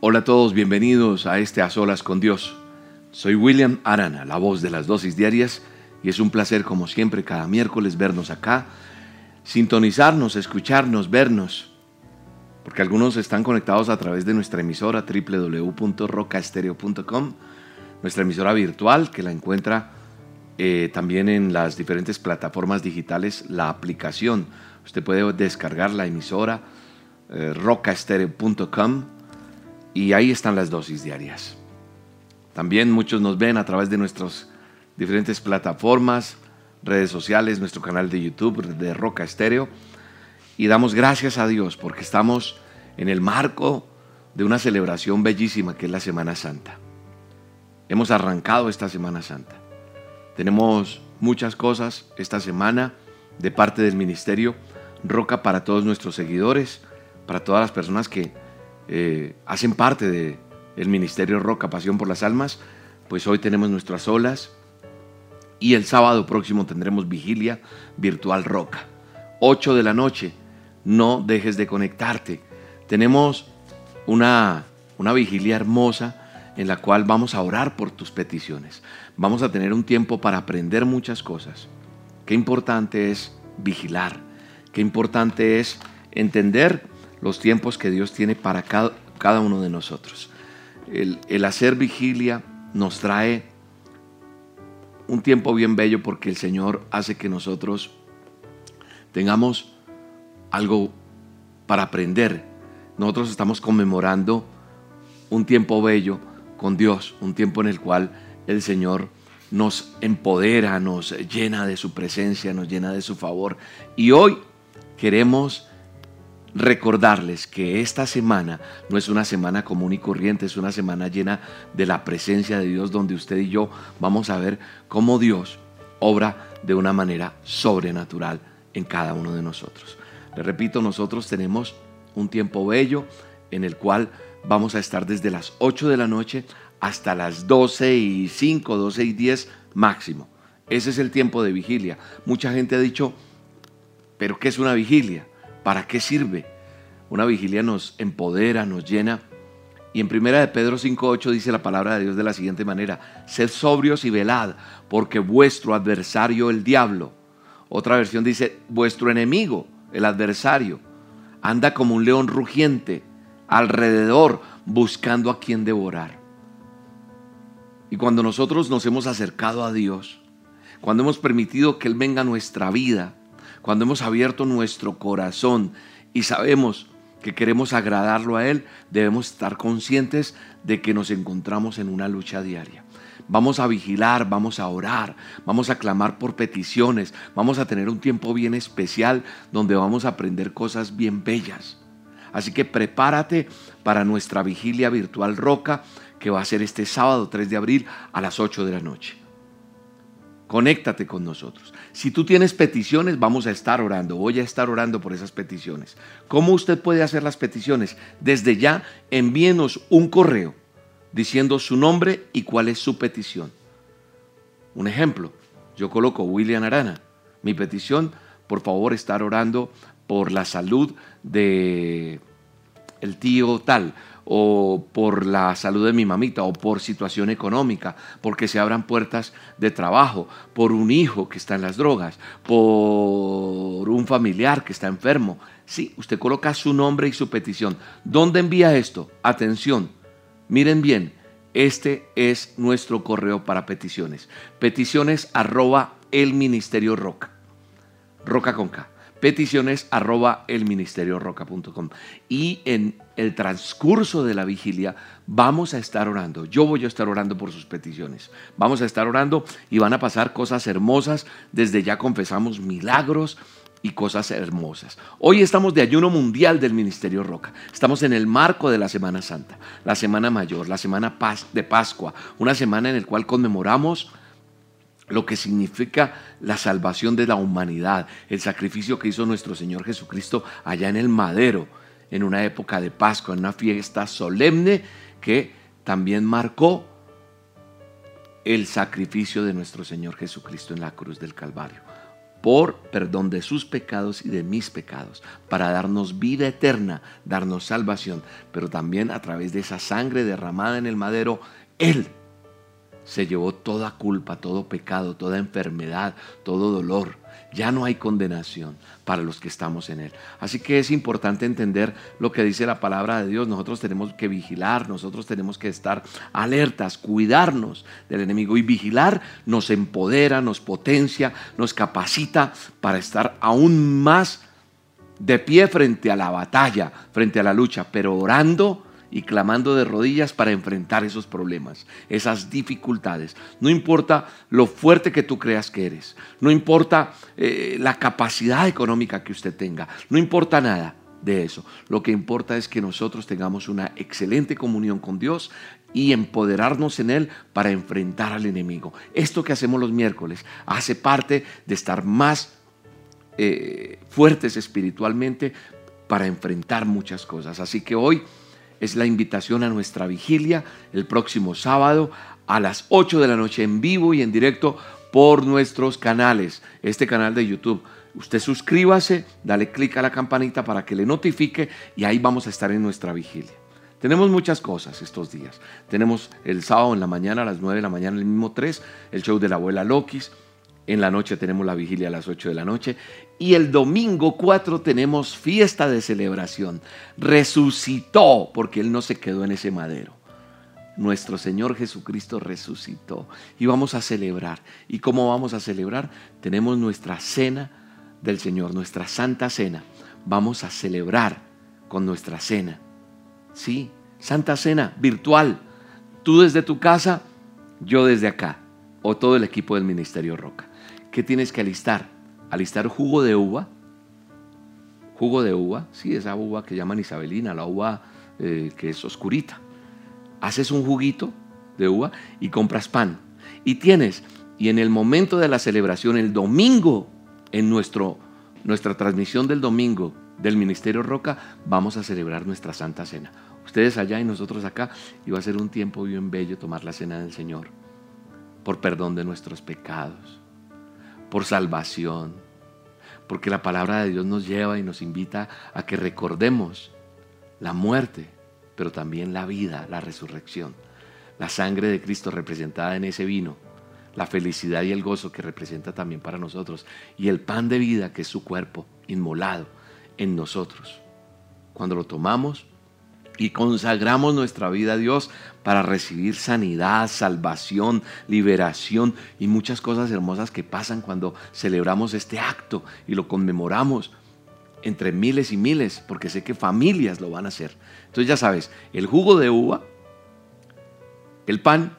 Hola a todos, bienvenidos a este A Solas con Dios. Soy William Arana, la voz de las dosis diarias, y es un placer como siempre cada miércoles vernos acá, sintonizarnos, escucharnos, vernos, porque algunos están conectados a través de nuestra emisora www.rocaestereo.com, nuestra emisora virtual que la encuentra eh, también en las diferentes plataformas digitales, la aplicación. Usted puede descargar la emisora eh, rocaestereo.com y ahí están las dosis diarias. También muchos nos ven a través de nuestras diferentes plataformas, redes sociales, nuestro canal de YouTube de Roca Estéreo. Y damos gracias a Dios porque estamos en el marco de una celebración bellísima que es la Semana Santa. Hemos arrancado esta Semana Santa. Tenemos muchas cosas esta semana de parte del ministerio Roca para todos nuestros seguidores, para todas las personas que eh, hacen parte del el Ministerio Roca Pasión por las Almas, pues hoy tenemos nuestras olas y el sábado próximo tendremos vigilia virtual Roca. 8 de la noche, no dejes de conectarte. Tenemos una, una vigilia hermosa en la cual vamos a orar por tus peticiones. Vamos a tener un tiempo para aprender muchas cosas. Qué importante es vigilar, qué importante es entender los tiempos que Dios tiene para cada, uno de nosotros. El, el hacer vigilia nos trae un tiempo bien bello porque el Señor hace que nosotros tengamos algo para aprender. Nosotros estamos conmemorando un tiempo bello con Dios, un tiempo en el cual el Señor nos empodera, nos llena de su presencia, nos llena de su favor. Y hoy queremos recordarles que esta semana no es una semana común y corriente, es una semana llena de la presencia de Dios donde usted y yo vamos a ver cómo Dios obra de una manera sobrenatural en cada uno de nosotros. Le repito, nosotros tenemos un tiempo bello en el cual vamos a estar desde las 8 de la noche hasta las 12 y 5, 12 y 10 máximo. Ese es el tiempo de vigilia. Mucha gente ha dicho, pero ¿qué es una vigilia? ¿Para qué sirve? Una vigilia nos empodera, nos llena. Y en primera de Pedro 5.8 dice la palabra de Dios de la siguiente manera, sed sobrios y velad, porque vuestro adversario el diablo, otra versión dice, vuestro enemigo, el adversario, anda como un león rugiente alrededor buscando a quien devorar. Y cuando nosotros nos hemos acercado a Dios, cuando hemos permitido que Él venga a nuestra vida, cuando hemos abierto nuestro corazón y sabemos que queremos agradarlo a Él, debemos estar conscientes de que nos encontramos en una lucha diaria. Vamos a vigilar, vamos a orar, vamos a clamar por peticiones, vamos a tener un tiempo bien especial donde vamos a aprender cosas bien bellas. Así que prepárate para nuestra vigilia virtual Roca que va a ser este sábado 3 de abril a las 8 de la noche. Conéctate con nosotros. Si tú tienes peticiones, vamos a estar orando. Voy a estar orando por esas peticiones. ¿Cómo usted puede hacer las peticiones? Desde ya, envíenos un correo diciendo su nombre y cuál es su petición. Un ejemplo, yo coloco William Arana. Mi petición, por favor, estar orando por la salud de el tío tal o por la salud de mi mamita o por situación económica, porque se abran puertas de trabajo, por un hijo que está en las drogas, por un familiar que está enfermo. Sí, usted coloca su nombre y su petición. ¿Dónde envía esto? Atención, miren bien, este es nuestro correo para peticiones. Peticiones arroba el ministerio roca. Roca con K peticiones arroba roca.com Y en el transcurso de la vigilia vamos a estar orando. Yo voy a estar orando por sus peticiones. Vamos a estar orando y van a pasar cosas hermosas. Desde ya confesamos milagros y cosas hermosas. Hoy estamos de ayuno mundial del Ministerio Roca. Estamos en el marco de la Semana Santa, la Semana Mayor, la Semana de Pascua, una semana en la cual conmemoramos lo que significa la salvación de la humanidad, el sacrificio que hizo nuestro Señor Jesucristo allá en el madero, en una época de Pascua, en una fiesta solemne que también marcó el sacrificio de nuestro Señor Jesucristo en la cruz del Calvario. por perdón de sus pecados y de mis pecados, para darnos vida eterna, darnos salvación, pero también a través de esa sangre derramada en el madero, Él se llevó toda culpa, todo pecado, toda enfermedad, todo dolor. Ya no hay condenación para los que estamos en Él. Así que es importante entender lo que dice la palabra de Dios. Nosotros tenemos que vigilar, nosotros tenemos que estar alertas, cuidarnos del enemigo. Y vigilar nos empodera, nos potencia, nos capacita para estar aún más de pie frente a la batalla, frente a la lucha, pero orando y clamando de rodillas para enfrentar esos problemas, esas dificultades. No importa lo fuerte que tú creas que eres, no importa eh, la capacidad económica que usted tenga, no importa nada de eso. Lo que importa es que nosotros tengamos una excelente comunión con Dios y empoderarnos en Él para enfrentar al enemigo. Esto que hacemos los miércoles hace parte de estar más eh, fuertes espiritualmente para enfrentar muchas cosas. Así que hoy es la invitación a nuestra vigilia el próximo sábado a las 8 de la noche en vivo y en directo por nuestros canales, este canal de YouTube. Usted suscríbase, dale clic a la campanita para que le notifique y ahí vamos a estar en nuestra vigilia. Tenemos muchas cosas estos días. Tenemos el sábado en la mañana a las 9 de la mañana, el mismo 3, el show de la abuela Lokis. En la noche tenemos la vigilia a las 8 de la noche. Y el domingo 4 tenemos fiesta de celebración. Resucitó porque Él no se quedó en ese madero. Nuestro Señor Jesucristo resucitó. Y vamos a celebrar. ¿Y cómo vamos a celebrar? Tenemos nuestra cena del Señor, nuestra santa cena. Vamos a celebrar con nuestra cena. Sí, santa cena virtual. Tú desde tu casa, yo desde acá. O todo el equipo del Ministerio Roca. ¿Qué tienes que alistar? Alistar jugo de uva. Jugo de uva, sí, esa uva que llaman isabelina, la uva eh, que es oscurita. Haces un juguito de uva y compras pan. Y tienes, y en el momento de la celebración, el domingo, en nuestro, nuestra transmisión del domingo del Ministerio Roca, vamos a celebrar nuestra Santa Cena. Ustedes allá y nosotros acá, y va a ser un tiempo bien bello tomar la cena del Señor, por perdón de nuestros pecados por salvación, porque la palabra de Dios nos lleva y nos invita a que recordemos la muerte, pero también la vida, la resurrección, la sangre de Cristo representada en ese vino, la felicidad y el gozo que representa también para nosotros, y el pan de vida que es su cuerpo inmolado en nosotros. Cuando lo tomamos, y consagramos nuestra vida a Dios para recibir sanidad, salvación, liberación y muchas cosas hermosas que pasan cuando celebramos este acto y lo conmemoramos entre miles y miles, porque sé que familias lo van a hacer. Entonces ya sabes, el jugo de uva, el pan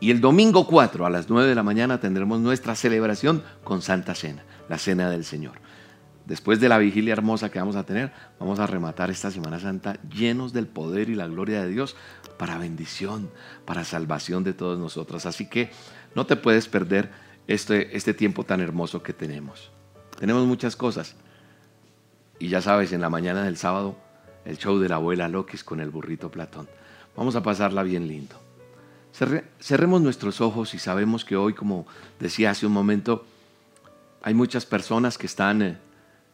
y el domingo 4 a las 9 de la mañana tendremos nuestra celebración con Santa Cena, la Cena del Señor después de la vigilia hermosa que vamos a tener, vamos a rematar esta Semana Santa llenos del poder y la gloria de Dios para bendición, para salvación de todos nosotros. Así que no te puedes perder este, este tiempo tan hermoso que tenemos. Tenemos muchas cosas. Y ya sabes, en la mañana del sábado, el show de la abuela Loquis con el burrito Platón. Vamos a pasarla bien lindo. cerremos nuestros ojos y sabemos que hoy, como decía hace un momento, hay muchas personas que están...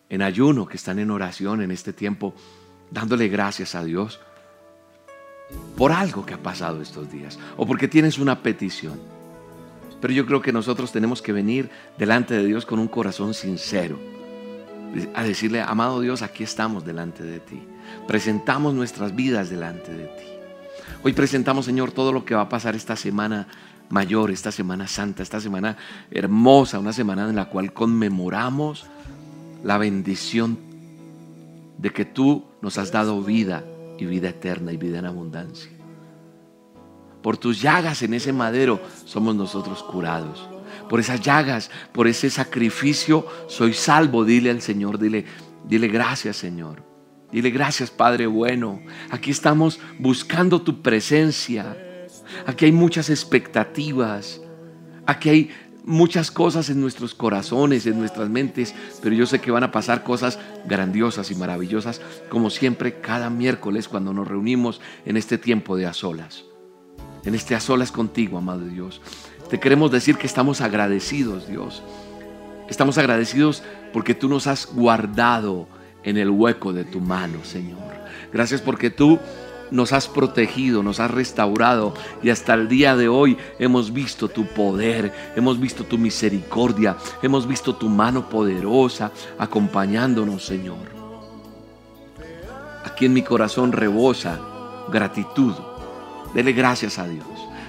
En ayuno, que están en oración en este tiempo, dándole gracias a Dios por algo que ha pasado estos días o porque tienes una petición. Pero yo creo que nosotros tenemos que venir delante de Dios con un corazón sincero, a decirle, amado Dios, aquí estamos delante de ti. Presentamos nuestras vidas delante de ti. Hoy presentamos, Señor, todo lo que va a pasar esta semana mayor, esta semana santa, esta semana hermosa, una semana en la cual conmemoramos la bendición de que tú nos has dado vida y vida eterna y vida en abundancia. Por tus llagas en ese madero somos nosotros curados. Por esas llagas, por ese sacrificio, soy salvo. Dile al Señor, dile, dile gracias Señor. Dile gracias Padre bueno. Aquí estamos buscando tu presencia. Aquí hay muchas expectativas. Aquí hay muchas cosas en nuestros corazones, en nuestras mentes, pero yo sé que van a pasar cosas grandiosas y maravillosas, como siempre cada miércoles cuando nos reunimos en este tiempo de a solas. En este a solas contigo, amado Dios. Te queremos decir que estamos agradecidos, Dios. Estamos agradecidos porque tú nos has guardado en el hueco de tu mano, Señor. Gracias porque tú nos has protegido, nos has restaurado y hasta el día de hoy hemos visto tu poder, hemos visto tu misericordia, hemos visto tu mano poderosa acompañándonos, Señor. Aquí en mi corazón rebosa gratitud. Dele gracias a Dios.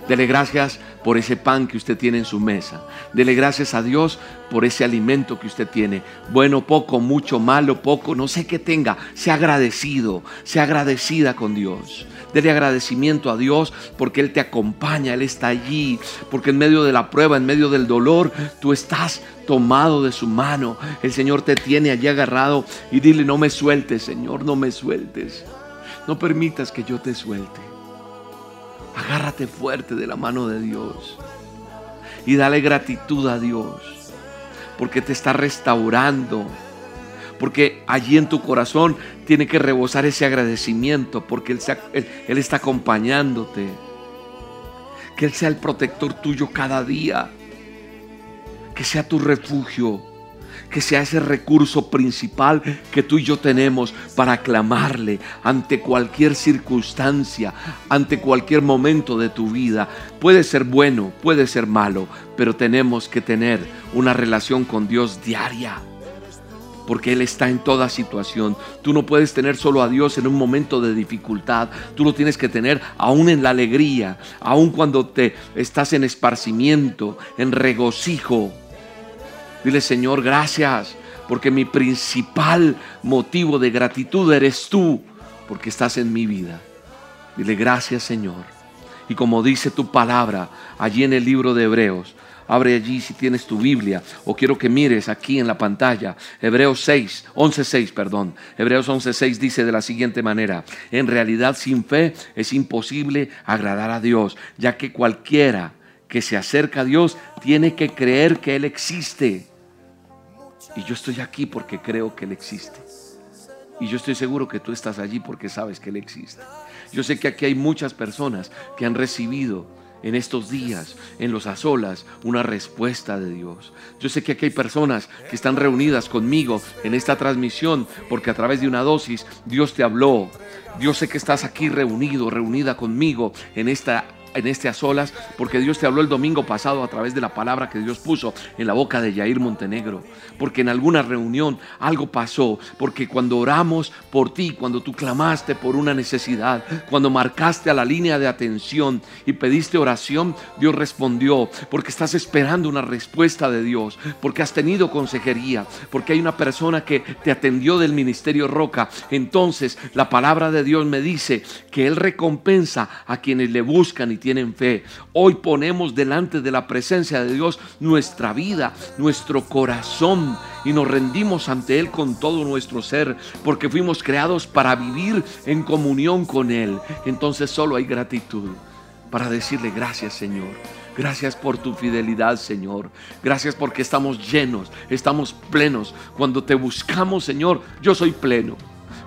Dele gracias por ese pan que usted tiene en su mesa. Dele gracias a Dios por ese alimento que usted tiene. Bueno, poco, mucho, malo, poco, no sé qué tenga. Sea agradecido, sea agradecida con Dios. Dele agradecimiento a Dios porque Él te acompaña, Él está allí. Porque en medio de la prueba, en medio del dolor, tú estás tomado de su mano. El Señor te tiene allí agarrado y dile, no me sueltes, Señor, no me sueltes. No permitas que yo te suelte. Agárrate fuerte de la mano de Dios y dale gratitud a Dios porque te está restaurando. Porque allí en tu corazón tiene que rebosar ese agradecimiento porque él, él está acompañándote. Que Él sea el protector tuyo cada día. Que sea tu refugio que sea ese recurso principal que tú y yo tenemos para clamarle ante cualquier circunstancia, ante cualquier momento de tu vida. Puede ser bueno, puede ser malo, pero tenemos que tener una relación con Dios diaria porque Él está en toda situación. Tú no puedes tener solo a Dios en un momento de dificultad, tú lo tienes que tener aún en la alegría, aún cuando te estás en esparcimiento, en regocijo. Dile, Señor, gracias, porque mi principal motivo de gratitud eres tú, porque estás en mi vida. Dile, gracias, Señor. Y como dice tu palabra allí en el libro de Hebreos, abre allí si tienes tu Biblia o quiero que mires aquí en la pantalla. Hebreos 6, 11, 6, perdón. Hebreos 11, 6 dice de la siguiente manera, en realidad sin fe es imposible agradar a Dios, ya que cualquiera que se acerca a Dios tiene que creer que Él existe y yo estoy aquí porque creo que Él existe. Y yo estoy seguro que tú estás allí porque sabes que Él existe. Yo sé que aquí hay muchas personas que han recibido en estos días, en los azolas, una respuesta de Dios. Yo sé que aquí hay personas que están reunidas conmigo en esta transmisión porque a través de una dosis Dios te habló. Yo sé que estás aquí reunido, reunida conmigo en esta en este a solas, porque Dios te habló el domingo pasado a través de la palabra que Dios puso en la boca de Yair Montenegro, porque en alguna reunión algo pasó, porque cuando oramos por ti, cuando tú clamaste por una necesidad, cuando marcaste a la línea de atención y pediste oración, Dios respondió, porque estás esperando una respuesta de Dios, porque has tenido consejería, porque hay una persona que te atendió del ministerio Roca, entonces la palabra de Dios me dice que Él recompensa a quienes le buscan y tienen fe. Hoy ponemos delante de la presencia de Dios nuestra vida, nuestro corazón y nos rendimos ante Él con todo nuestro ser, porque fuimos creados para vivir en comunión con Él. Entonces solo hay gratitud para decirle gracias Señor. Gracias por tu fidelidad, Señor. Gracias porque estamos llenos, estamos plenos. Cuando te buscamos, Señor, yo soy pleno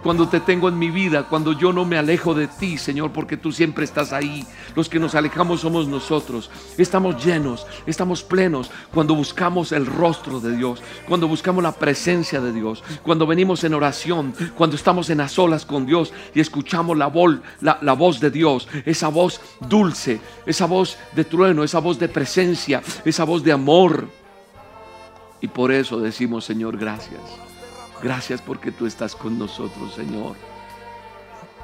cuando te tengo en mi vida, cuando yo no me alejo de ti, Señor, porque tú siempre estás ahí. Los que nos alejamos somos nosotros. Estamos llenos, estamos plenos cuando buscamos el rostro de Dios, cuando buscamos la presencia de Dios, cuando venimos en oración, cuando estamos en a solas con Dios y escuchamos la, la, la voz de Dios, esa voz dulce, esa voz de trueno, esa voz de presencia, esa voz de amor. Y por eso decimos, Señor, gracias. Gracias porque tú estás con nosotros, Señor.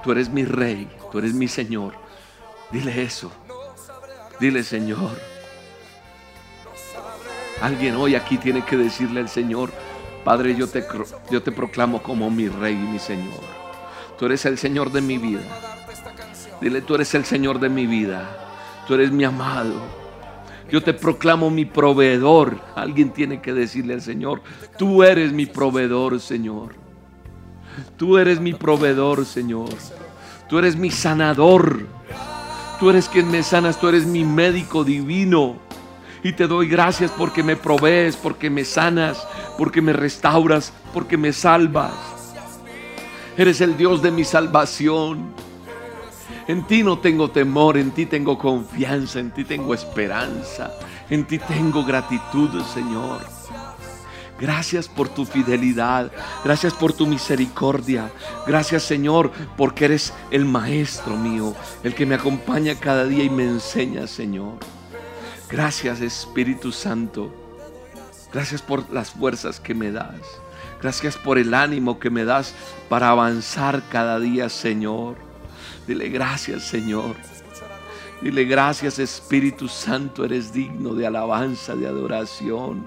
Tú eres mi rey, tú eres mi Señor. Dile eso. Dile, Señor. Alguien hoy aquí tiene que decirle al Señor, Padre, yo te, yo te proclamo como mi rey y mi Señor. Tú eres el Señor de mi vida. Dile, tú eres el Señor de mi vida. Tú eres mi amado. Yo te proclamo mi proveedor. Alguien tiene que decirle al Señor, tú eres mi proveedor, Señor. Tú eres mi proveedor, Señor. Tú eres mi sanador. Tú eres quien me sanas, tú eres mi médico divino. Y te doy gracias porque me provees, porque me sanas, porque me restauras, porque me salvas. Eres el Dios de mi salvación. En ti no tengo temor, en ti tengo confianza, en ti tengo esperanza, en ti tengo gratitud, Señor. Gracias por tu fidelidad. Gracias por tu misericordia. Gracias Señor porque eres el maestro mío, el que me acompaña cada día y me enseña Señor. Gracias Espíritu Santo. Gracias por las fuerzas que me das. Gracias por el ánimo que me das para avanzar cada día Señor. Dile gracias Señor. Dile gracias Espíritu Santo, eres digno de alabanza, de adoración.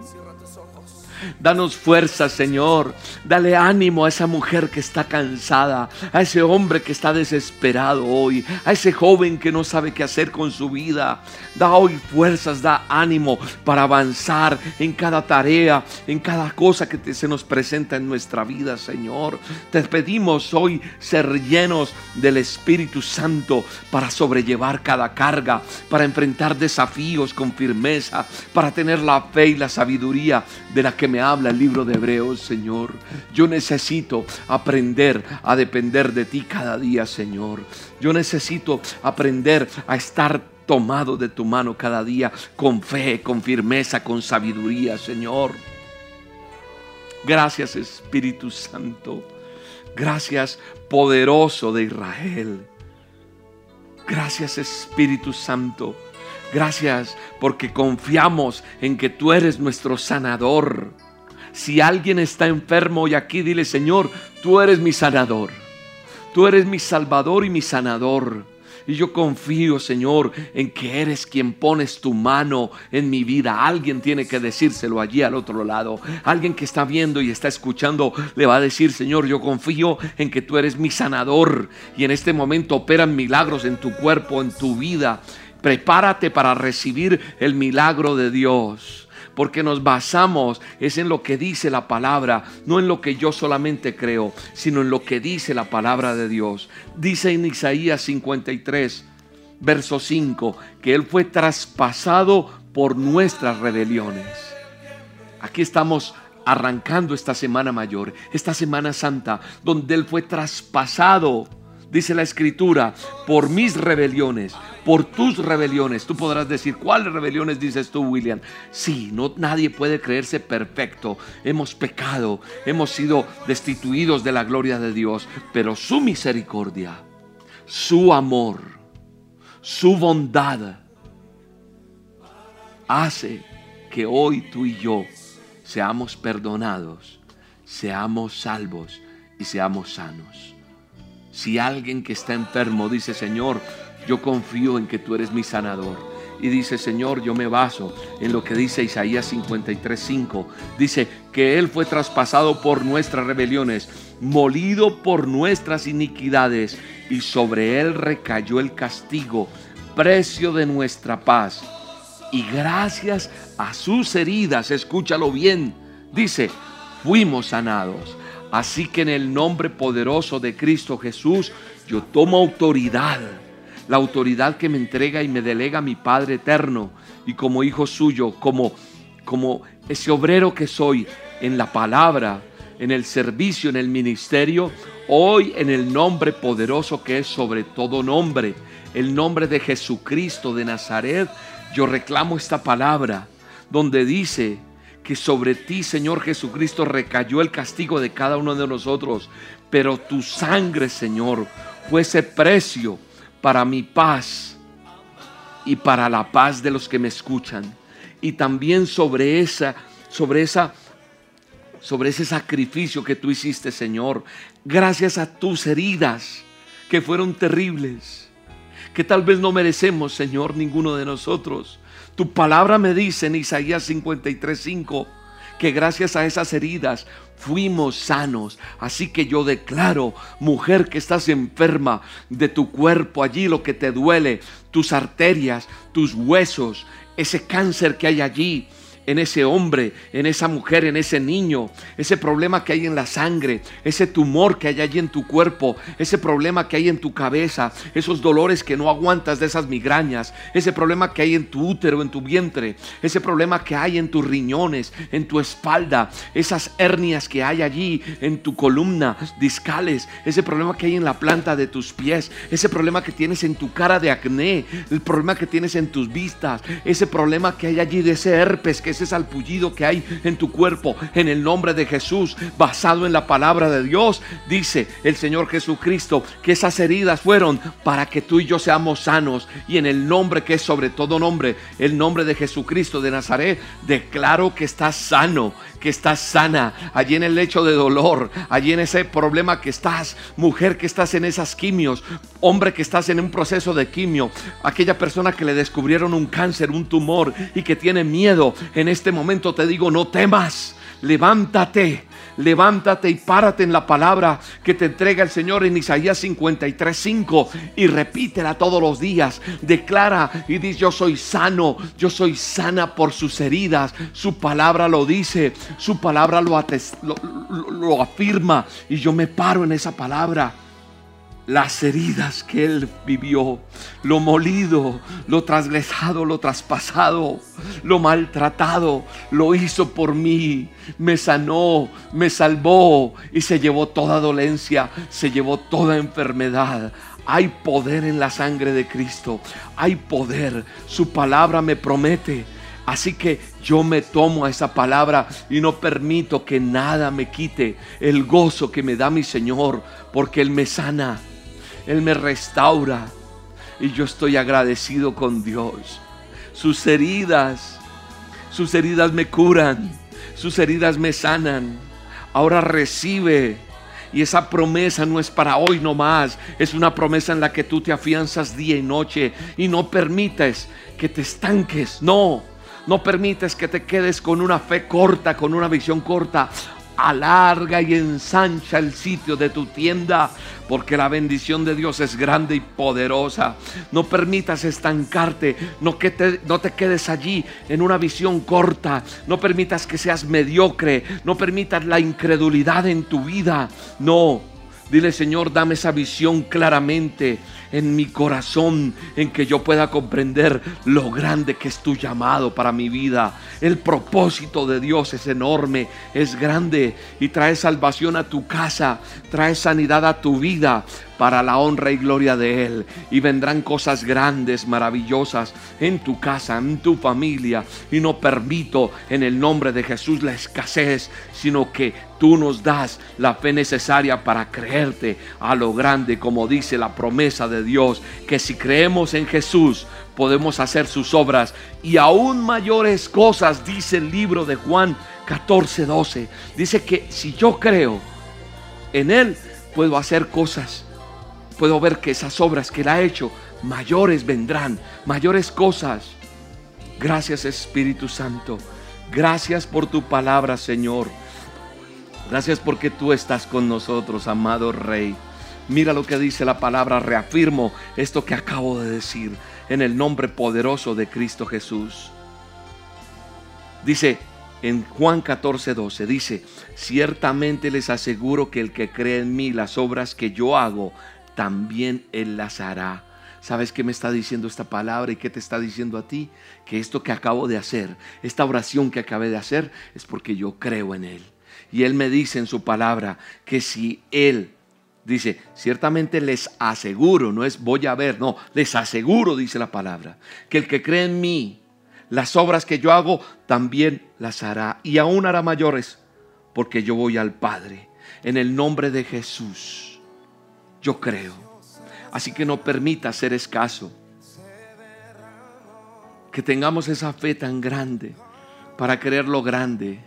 Danos fuerza, Señor. Dale ánimo a esa mujer que está cansada, a ese hombre que está desesperado hoy, a ese joven que no sabe qué hacer con su vida. Da hoy fuerzas, da ánimo para avanzar en cada tarea, en cada cosa que se nos presenta en nuestra vida, Señor. Te pedimos hoy ser llenos del Espíritu Santo para sobrellevar cada carga, para enfrentar desafíos con firmeza, para tener la fe y la sabiduría de la que me habla el libro de Hebreos, Señor. Yo necesito aprender a depender de ti cada día, Señor. Yo necesito aprender a estar tomado de tu mano cada día con fe, con firmeza, con sabiduría, Señor. Gracias Espíritu Santo. Gracias poderoso de Israel. Gracias Espíritu Santo. Gracias porque confiamos en que tú eres nuestro sanador. Si alguien está enfermo hoy aquí, dile, Señor, tú eres mi sanador. Tú eres mi salvador y mi sanador. Y yo confío, Señor, en que eres quien pones tu mano en mi vida. Alguien tiene que decírselo allí al otro lado. Alguien que está viendo y está escuchando le va a decir, Señor, yo confío en que tú eres mi sanador. Y en este momento operan milagros en tu cuerpo, en tu vida. Prepárate para recibir el milagro de Dios porque nos basamos es en lo que dice la palabra, no en lo que yo solamente creo, sino en lo que dice la palabra de Dios. Dice en Isaías 53, verso 5, que Él fue traspasado por nuestras rebeliones. Aquí estamos arrancando esta semana mayor, esta semana santa, donde Él fue traspasado dice la escritura, por mis rebeliones, por tus rebeliones. Tú podrás decir, ¿cuáles rebeliones dices tú, William? Sí, no, nadie puede creerse perfecto. Hemos pecado, hemos sido destituidos de la gloria de Dios, pero su misericordia, su amor, su bondad hace que hoy tú y yo seamos perdonados, seamos salvos y seamos sanos. Si alguien que está enfermo dice, Señor, yo confío en que tú eres mi sanador. Y dice, Señor, yo me baso en lo que dice Isaías 53:5. Dice que Él fue traspasado por nuestras rebeliones, molido por nuestras iniquidades, y sobre Él recayó el castigo, precio de nuestra paz. Y gracias a sus heridas, escúchalo bien, dice, fuimos sanados. Así que en el nombre poderoso de Cristo Jesús, yo tomo autoridad, la autoridad que me entrega y me delega mi Padre eterno, y como hijo suyo, como, como ese obrero que soy en la palabra, en el servicio, en el ministerio, hoy en el nombre poderoso que es sobre todo nombre, el nombre de Jesucristo de Nazaret, yo reclamo esta palabra donde dice, que sobre ti, Señor Jesucristo, recayó el castigo de cada uno de nosotros, pero tu sangre, Señor, fue ese precio para mi paz y para la paz de los que me escuchan. Y también sobre esa, sobre esa, sobre ese sacrificio que tú hiciste, Señor, gracias a tus heridas que fueron terribles, que tal vez no merecemos, Señor, ninguno de nosotros tu palabra me dice en Isaías 53:5 que gracias a esas heridas fuimos sanos. Así que yo declaro, mujer que estás enferma de tu cuerpo, allí lo que te duele, tus arterias, tus huesos, ese cáncer que hay allí, en ese hombre, en esa mujer, en ese niño, ese problema que hay en la sangre, ese tumor que hay allí en tu cuerpo, ese problema que hay en tu cabeza, esos dolores que no aguantas de esas migrañas, ese problema que hay en tu útero, en tu vientre, ese problema que hay en tus riñones, en tu espalda, esas hernias que hay allí en tu columna discales, ese problema que hay en la planta de tus pies, ese problema que tienes en tu cara de acné, el problema que tienes en tus vistas, ese problema que hay allí de ese herpes que ese salpullido que hay en tu cuerpo, en el nombre de Jesús, basado en la palabra de Dios, dice el Señor Jesucristo que esas heridas fueron para que tú y yo seamos sanos. Y en el nombre que es sobre todo nombre, el nombre de Jesucristo de Nazaret, declaro que estás sano, que estás sana, allí en el lecho de dolor, allí en ese problema que estás, mujer que estás en esas quimios, hombre que estás en un proceso de quimio, aquella persona que le descubrieron un cáncer, un tumor y que tiene miedo, en este momento te digo, no temas, levántate levántate y párate en la palabra que te entrega el Señor en Isaías 53:5 y repítela todos los días. Declara y dice, yo soy sano, yo soy sana por sus heridas. Su palabra lo dice, su palabra lo, lo afirma y yo me paro en esa palabra las heridas que Él vivió, lo molido, lo transgresado, lo traspasado, lo maltratado, lo hizo por mí, me sanó, me salvó y se llevó toda dolencia, se llevó toda enfermedad. Hay poder en la sangre de Cristo, hay poder, su palabra me promete. Así que yo me tomo a esa palabra y no permito que nada me quite el gozo que me da mi Señor, porque Él me sana él me restaura y yo estoy agradecido con Dios. Sus heridas, sus heridas me curan, sus heridas me sanan. Ahora recibe. Y esa promesa no es para hoy nomás, es una promesa en la que tú te afianzas día y noche y no permites que te estanques, no, no permites que te quedes con una fe corta, con una visión corta alarga y ensancha el sitio de tu tienda, porque la bendición de Dios es grande y poderosa. No permitas estancarte, no, que te, no te quedes allí en una visión corta, no permitas que seas mediocre, no permitas la incredulidad en tu vida. No, dile Señor, dame esa visión claramente en mi corazón, en que yo pueda comprender lo grande que es tu llamado para mi vida. El propósito de Dios es enorme, es grande y trae salvación a tu casa, trae sanidad a tu vida para la honra y gloria de Él. Y vendrán cosas grandes, maravillosas en tu casa, en tu familia. Y no permito en el nombre de Jesús la escasez, sino que tú nos das la fe necesaria para creerte a lo grande, como dice la promesa de Dios, que si creemos en Jesús, podemos hacer sus obras y aún mayores cosas, dice el libro de Juan 14, 12. Dice que si yo creo en Él, puedo hacer cosas puedo ver que esas obras que Él ha hecho, mayores vendrán, mayores cosas. Gracias Espíritu Santo. Gracias por tu palabra, Señor. Gracias porque tú estás con nosotros, amado Rey. Mira lo que dice la palabra, reafirmo esto que acabo de decir en el nombre poderoso de Cristo Jesús. Dice en Juan 14, 12, dice, ciertamente les aseguro que el que cree en mí, las obras que yo hago, también Él las hará. ¿Sabes qué me está diciendo esta palabra y qué te está diciendo a ti? Que esto que acabo de hacer, esta oración que acabé de hacer, es porque yo creo en Él. Y Él me dice en su palabra que si Él dice, ciertamente les aseguro, no es voy a ver, no, les aseguro, dice la palabra, que el que cree en mí, las obras que yo hago, también las hará. Y aún hará mayores, porque yo voy al Padre. En el nombre de Jesús yo creo. Así que no permita ser escaso. Que tengamos esa fe tan grande para creer lo grande.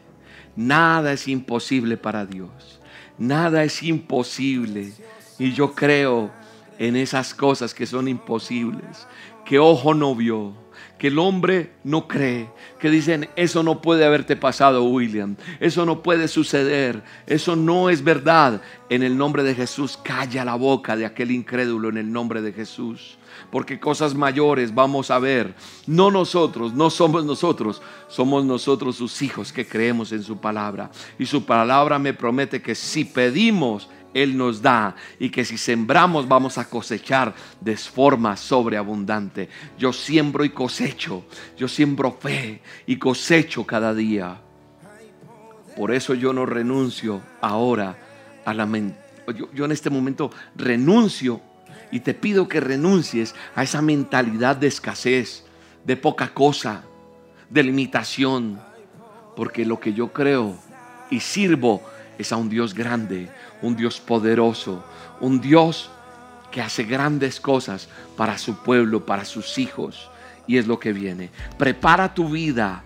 Nada es imposible para Dios. Nada es imposible. Y yo creo en esas cosas que son imposibles, que ojo no vio, que el hombre no cree, que dicen, eso no puede haberte pasado, William, eso no puede suceder, eso no es verdad. En el nombre de Jesús, calla la boca de aquel incrédulo en el nombre de Jesús. Porque cosas mayores vamos a ver. No nosotros, no somos nosotros, somos nosotros sus hijos que creemos en su palabra. Y su palabra me promete que si pedimos, él nos da y que si sembramos vamos a cosechar de forma sobreabundante. Yo siembro y cosecho, yo siembro fe y cosecho cada día. Por eso yo no renuncio ahora a la yo, yo en este momento renuncio y te pido que renuncies a esa mentalidad de escasez, de poca cosa, de limitación. porque lo que yo creo y sirvo es a un Dios grande, un Dios poderoso, un Dios que hace grandes cosas para su pueblo, para sus hijos. Y es lo que viene. Prepara tu vida.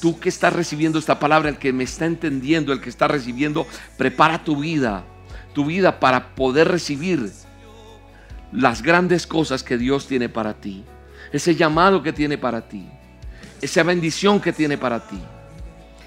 Tú que estás recibiendo esta palabra, el que me está entendiendo, el que está recibiendo, prepara tu vida. Tu vida para poder recibir las grandes cosas que Dios tiene para ti. Ese llamado que tiene para ti. Esa bendición que tiene para ti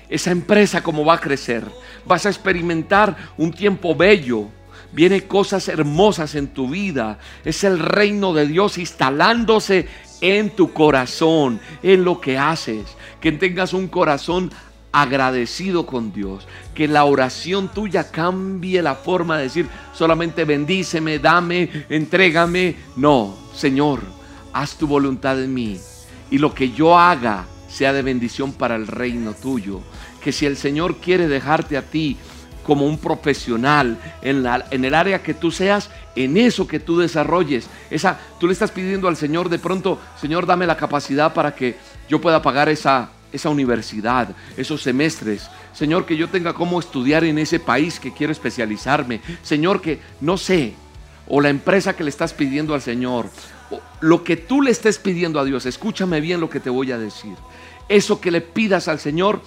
esa empresa como va a crecer. Vas a experimentar un tiempo bello. Vienen cosas hermosas en tu vida. Es el reino de Dios instalándose en tu corazón, en lo que haces. Que tengas un corazón agradecido con Dios. Que la oración tuya cambie la forma de decir solamente bendíceme, dame, entrégame. No, Señor, haz tu voluntad en mí. Y lo que yo haga sea de bendición para el reino tuyo que si el Señor quiere dejarte a ti como un profesional en, la, en el área que tú seas, en eso que tú desarrolles, esa, tú le estás pidiendo al Señor de pronto, Señor, dame la capacidad para que yo pueda pagar esa, esa universidad, esos semestres. Señor, que yo tenga cómo estudiar en ese país que quiero especializarme. Señor, que no sé, o la empresa que le estás pidiendo al Señor, lo que tú le estés pidiendo a Dios, escúchame bien lo que te voy a decir. Eso que le pidas al Señor,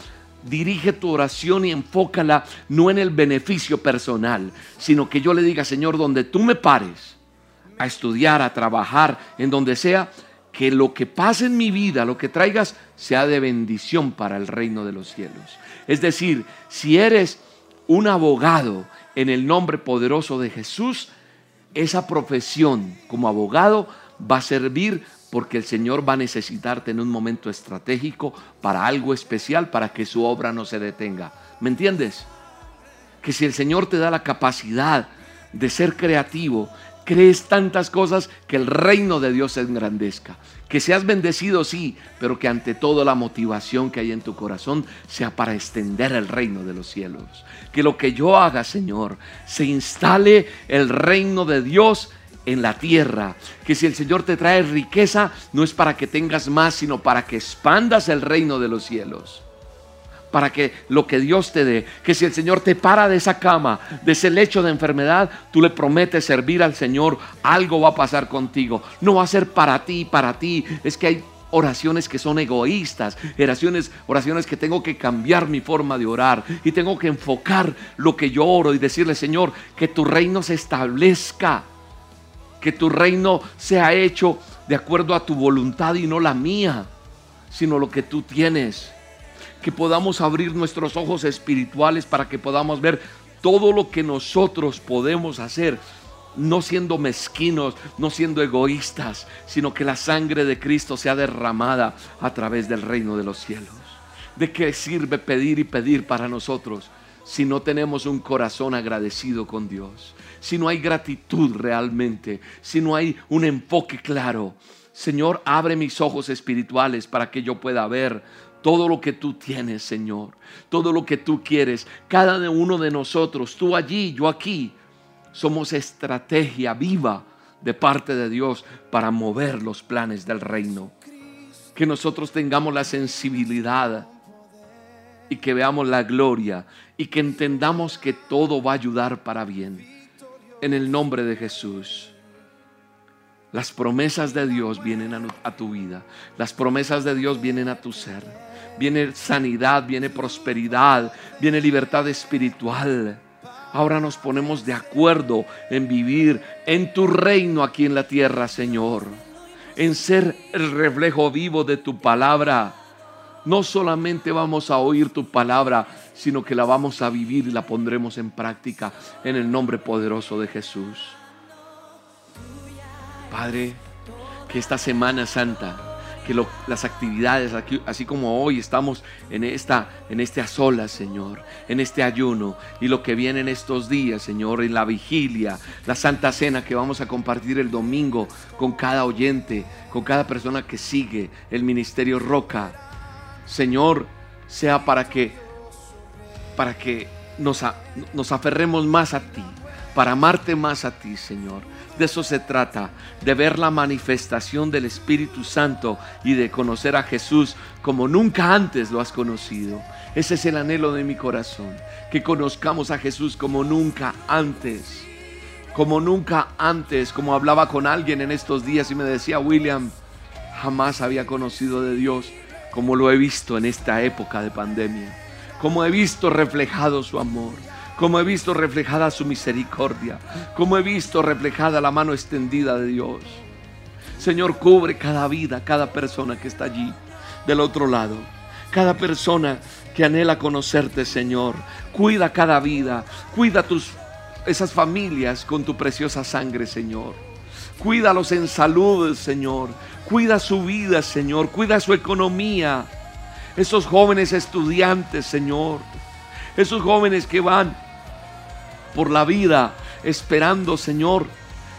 dirige tu oración y enfócala no en el beneficio personal, sino que yo le diga, Señor, donde tú me pares a estudiar, a trabajar, en donde sea, que lo que pase en mi vida, lo que traigas, sea de bendición para el reino de los cielos. Es decir, si eres un abogado en el nombre poderoso de Jesús, esa profesión como abogado va a servir porque el Señor va a necesitarte en un momento estratégico para algo especial, para que su obra no se detenga. ¿Me entiendes? Que si el Señor te da la capacidad de ser creativo, crees tantas cosas que el reino de Dios se engrandezca. Que seas bendecido, sí, pero que ante todo la motivación que hay en tu corazón sea para extender el reino de los cielos. Que lo que yo haga, Señor, se instale el reino de Dios en la tierra. Que si el Señor te trae riqueza, no es para que tengas más, sino para que expandas el reino de los cielos. Para que lo que Dios te dé, que si el Señor te para de esa cama, de ese lecho de enfermedad, tú le prometes servir al Señor, algo va a pasar contigo. No va a ser para ti, para ti. Es que hay oraciones que son egoístas, oraciones, oraciones que tengo que cambiar mi forma de orar y tengo que enfocar lo que yo oro y decirle, Señor, que tu reino se establezca que tu reino sea hecho de acuerdo a tu voluntad y no la mía, sino lo que tú tienes. Que podamos abrir nuestros ojos espirituales para que podamos ver todo lo que nosotros podemos hacer, no siendo mezquinos, no siendo egoístas, sino que la sangre de Cristo sea derramada a través del reino de los cielos. ¿De qué sirve pedir y pedir para nosotros si no tenemos un corazón agradecido con Dios? si no hay gratitud realmente, si no hay un enfoque claro. Señor, abre mis ojos espirituales para que yo pueda ver todo lo que tú tienes, Señor, todo lo que tú quieres. Cada uno de nosotros, tú allí, yo aquí, somos estrategia viva de parte de Dios para mover los planes del reino. Que nosotros tengamos la sensibilidad y que veamos la gloria y que entendamos que todo va a ayudar para bien en el nombre de Jesús. Las promesas de Dios vienen a, tu vida. Las promesas de Dios vienen a tu ser. Viene sanidad, viene prosperidad, viene libertad espiritual. Ahora nos ponemos de acuerdo en vivir en tu reino aquí en la tierra, Señor. En ser el reflejo vivo de tu palabra. No solamente vamos a oír tu palabra, sino que la vamos a vivir y la pondremos en práctica en el nombre poderoso de Jesús. Padre, que esta Semana Santa, que las actividades, así como hoy estamos en, esta, en este a Señor, en este ayuno y lo que viene en estos días, Señor, en la vigilia, la Santa Cena que vamos a compartir el domingo con cada oyente, con cada persona que sigue el Ministerio Roca. Señor, sea para que para que nos aferremos más a ti, para amarte más a ti, Señor, De eso se trata, de ver la manifestación del Espíritu Santo y de conocer a Jesús como nunca antes lo has conocido. Ese es el anhelo de mi corazón, que conozcamos a Jesús como nunca antes. Como nunca antes, como hablaba con alguien en estos días y me decía, William, jamás había conocido de Dios como lo he visto en esta época de pandemia, como he visto reflejado su amor, como he visto reflejada su misericordia, como he visto reflejada la mano extendida de Dios. Señor, cubre cada vida, cada persona que está allí del otro lado, cada persona que anhela conocerte, Señor. Cuida cada vida, cuida tus esas familias con tu preciosa sangre, Señor. Cuídalos en salud, Señor. Cuida su vida, Señor. Cuida su economía. Esos jóvenes estudiantes, Señor. Esos jóvenes que van por la vida esperando, Señor,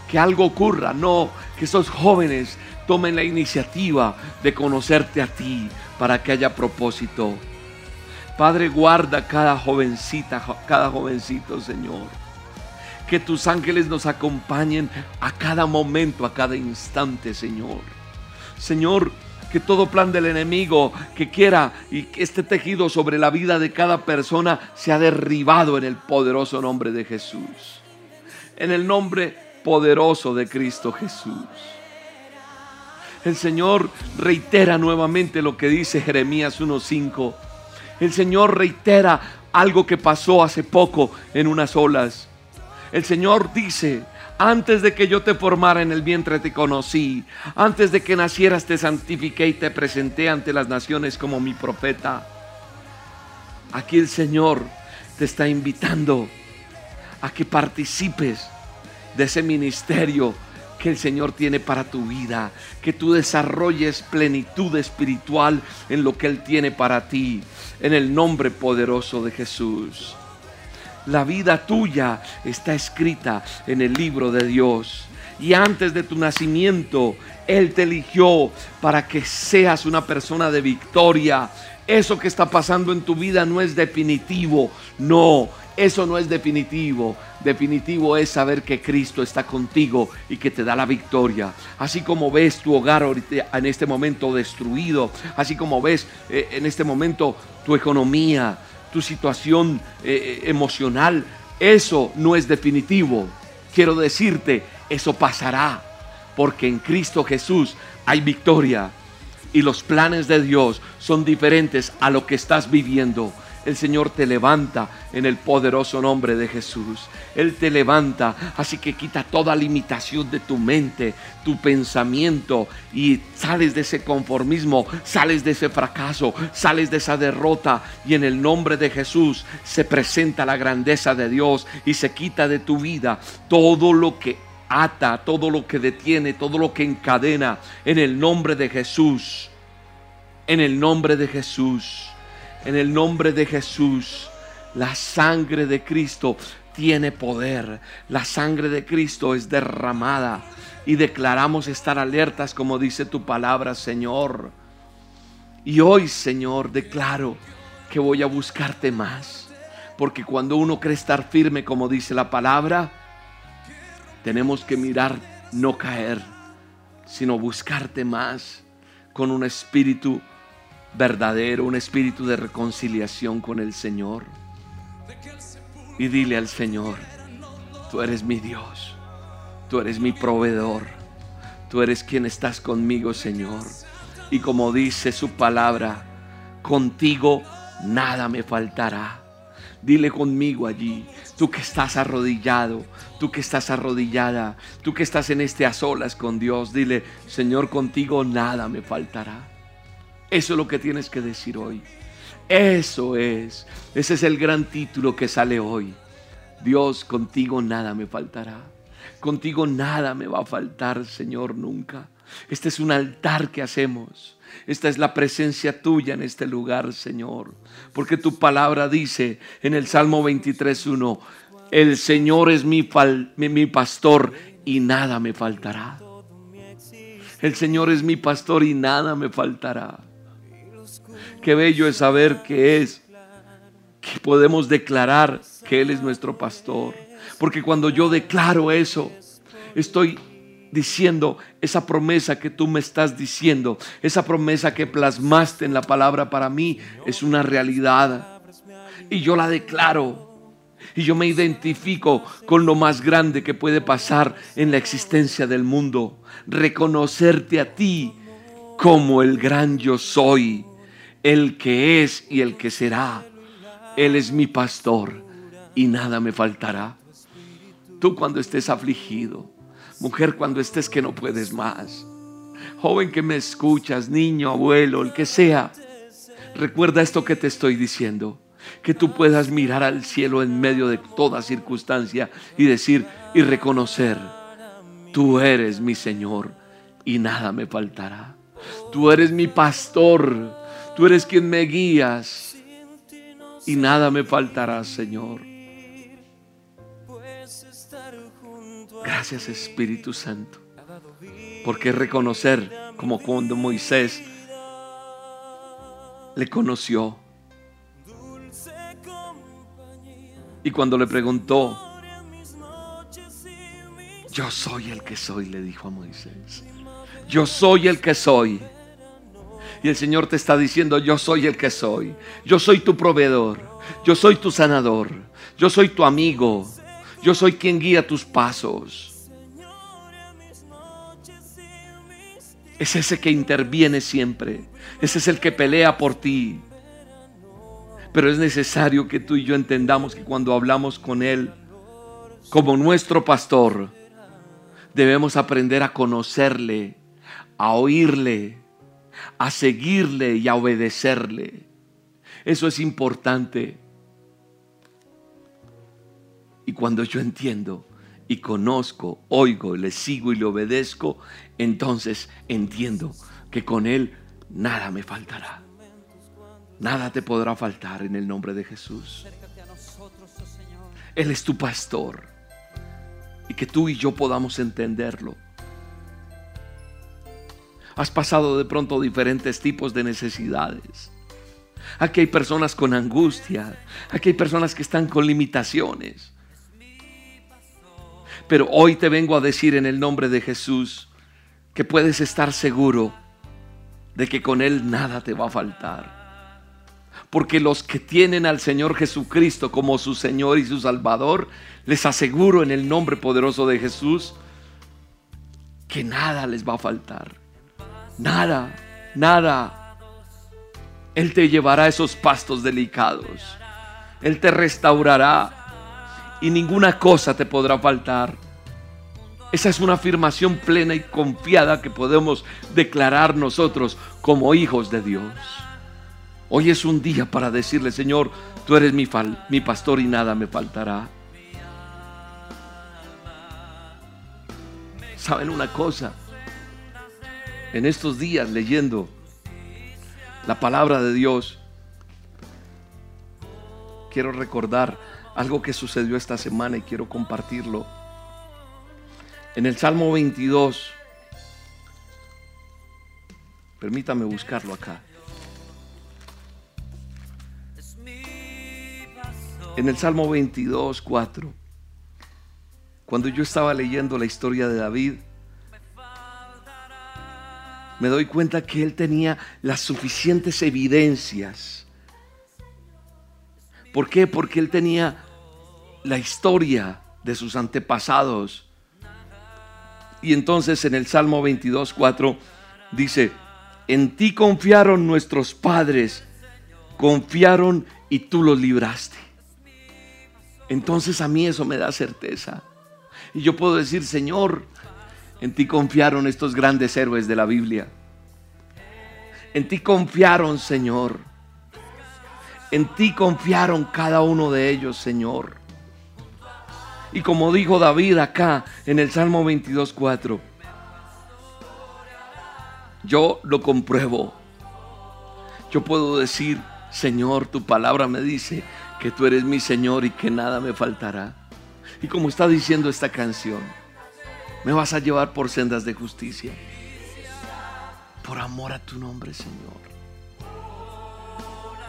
que algo ocurra. No, que esos jóvenes tomen la iniciativa de conocerte a ti para que haya propósito. Padre, guarda cada jovencita, cada jovencito, Señor que tus ángeles nos acompañen a cada momento, a cada instante, Señor. Señor, que todo plan del enemigo que quiera y que esté tejido sobre la vida de cada persona sea derribado en el poderoso nombre de Jesús. En el nombre poderoso de Cristo Jesús. El Señor reitera nuevamente lo que dice Jeremías 1.5. El Señor reitera algo que pasó hace poco en unas olas. El Señor dice, antes de que yo te formara en el vientre te conocí, antes de que nacieras te santifiqué y te presenté ante las naciones como mi profeta. Aquí el Señor te está invitando a que participes de ese ministerio que el Señor tiene para tu vida, que tú desarrolles plenitud espiritual en lo que Él tiene para ti, en el nombre poderoso de Jesús. La vida tuya está escrita en el libro de Dios. Y antes de tu nacimiento, Él te eligió para que seas una persona de victoria. Eso que está pasando en tu vida no es definitivo. No, eso no es definitivo. Definitivo es saber que Cristo está contigo y que te da la victoria. Así como ves tu hogar en este momento destruido, así como ves eh, en este momento tu economía, tu situación eh, eh, emocional, eso no es definitivo. Quiero decirte, eso pasará, porque en Cristo Jesús hay victoria y los planes de Dios son diferentes a lo que estás viviendo el Señor te levanta en el poderoso nombre de Jesús. Él te levanta, así que quita toda limitación de tu mente, tu pensamiento y sales de ese conformismo, sales de ese fracaso, sales de esa derrota y en el nombre de Jesús se presenta la grandeza de Dios y se quita de tu vida todo lo que ata, todo lo que detiene, todo lo que encadena en el nombre de Jesús. En el nombre de Jesús. En el nombre de Jesús, la sangre de Cristo tiene poder. La sangre de Cristo es derramada y declaramos estar alertas como dice tu palabra, Señor. Y hoy, Señor, declaro que voy a buscarte más. Porque cuando uno cree estar firme, como dice la palabra, tenemos que mirar, no caer, sino buscarte más con un espíritu verdadero, un espíritu de reconciliación con el Señor. Y dile al Señor, tú eres mi Dios, tú eres mi proveedor, tú eres quien estás conmigo, Señor. Y como dice su palabra, contigo nada me faltará. Dile conmigo allí, tú que estás arrodillado, tú que estás arrodillada, tú que estás en este a solas con Dios, dile, Señor, contigo nada me faltará. Eso es lo que tienes que decir hoy. Eso es. Ese es el gran título que sale hoy. Dios, contigo nada me faltará. Contigo nada me va a faltar, Señor, nunca. Este es un altar que hacemos. Esta es la presencia tuya en este lugar, Señor. Porque tu palabra dice en el Salmo 23.1, el Señor es mi, mi pastor y nada me faltará. El Señor es mi pastor y nada me faltará. Qué bello es saber que es, que podemos declarar que Él es nuestro pastor. Porque cuando yo declaro eso, Estoy diciendo esa promesa que tú me estás diciendo, esa promesa que plasmaste en la palabra para mí es una realidad. Y yo la declaro. Y yo me identifico con lo más grande que puede pasar en la existencia del mundo. Reconocerte a ti como el gran yo soy, el que es y el que será. Él es mi pastor y nada me faltará. Tú cuando estés afligido, mujer cuando estés que no puedes más, joven que me escuchas, niño, abuelo, el que sea, recuerda esto que te estoy diciendo, que tú puedas mirar al cielo en medio de toda circunstancia y decir y reconocer, tú eres mi Señor y nada me faltará. Tú eres mi pastor, tú eres quien me guías y nada me faltará, Señor. Gracias Espíritu Santo, porque reconocer como cuando Moisés le conoció y cuando le preguntó, yo soy el que soy, le dijo a Moisés, yo soy el que soy. Y el Señor te está diciendo, yo soy el que soy. Yo soy tu proveedor. Yo soy tu sanador. Yo soy tu amigo. Yo soy quien guía tus pasos. Es ese que interviene siempre. Ese es el que pelea por ti. Pero es necesario que tú y yo entendamos que cuando hablamos con Él como nuestro pastor, debemos aprender a conocerle, a oírle, a seguirle y a obedecerle. Eso es importante. Y cuando yo entiendo y conozco, oigo, le sigo y le obedezco, entonces entiendo que con Él nada me faltará. Nada te podrá faltar en el nombre de Jesús. Él es tu pastor. Y que tú y yo podamos entenderlo. Has pasado de pronto diferentes tipos de necesidades. Aquí hay personas con angustia. Aquí hay personas que están con limitaciones. Pero hoy te vengo a decir en el nombre de Jesús que puedes estar seguro de que con Él nada te va a faltar. Porque los que tienen al Señor Jesucristo como su Señor y su Salvador, les aseguro en el nombre poderoso de Jesús que nada les va a faltar. Nada, nada. Él te llevará esos pastos delicados. Él te restaurará y ninguna cosa te podrá faltar. Esa es una afirmación plena y confiada que podemos declarar nosotros como hijos de Dios. Hoy es un día para decirle, Señor, tú eres mi, mi pastor y nada me faltará. ¿Saben una cosa? En estos días leyendo la palabra de Dios, quiero recordar algo que sucedió esta semana y quiero compartirlo. En el Salmo 22, permítame buscarlo acá. En el Salmo 22, 4, cuando yo estaba leyendo la historia de David, me doy cuenta que él tenía las suficientes evidencias. ¿Por qué? Porque él tenía la historia de sus antepasados. Y entonces en el Salmo 22, 4 dice, en ti confiaron nuestros padres, confiaron y tú los libraste. Entonces a mí eso me da certeza. Y yo puedo decir, Señor, en ti confiaron estos grandes héroes de la Biblia. En ti confiaron, Señor. En ti confiaron cada uno de ellos, Señor. Y como dijo David acá en el Salmo 22.4, yo lo compruebo. Yo puedo decir, Señor, tu palabra me dice que tú eres mi Señor y que nada me faltará. Y como está diciendo esta canción, me vas a llevar por sendas de justicia. Por amor a tu nombre, Señor.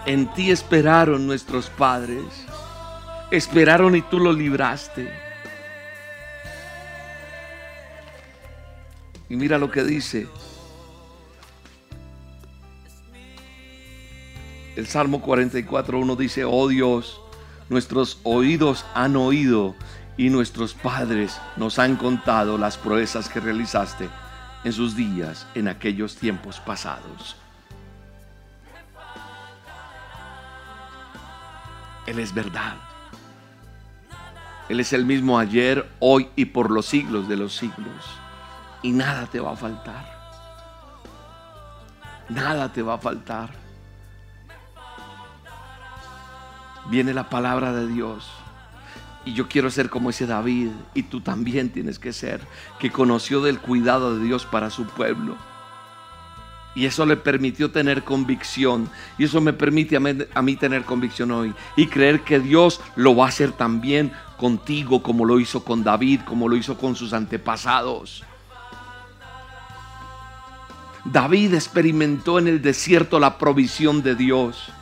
En ti esperaron nuestros padres. Esperaron y tú los libraste. Y mira lo que dice. El Salmo 44, 1 dice, oh Dios, nuestros oídos han oído y nuestros padres nos han contado las proezas que realizaste en sus días en aquellos tiempos pasados. Él es verdad. Él es el mismo ayer, hoy y por los siglos de los siglos. Y nada te va a faltar. Nada te va a faltar. Viene la palabra de Dios. Y yo quiero ser como ese David. Y tú también tienes que ser. Que conoció del cuidado de Dios para su pueblo. Y eso le permitió tener convicción. Y eso me permite a mí, tener convicción hoy. Y creer que Dios lo va a hacer también contigo como lo hizo con David, como lo hizo con sus antepasados. David experimentó en el desierto la provisión de Dios.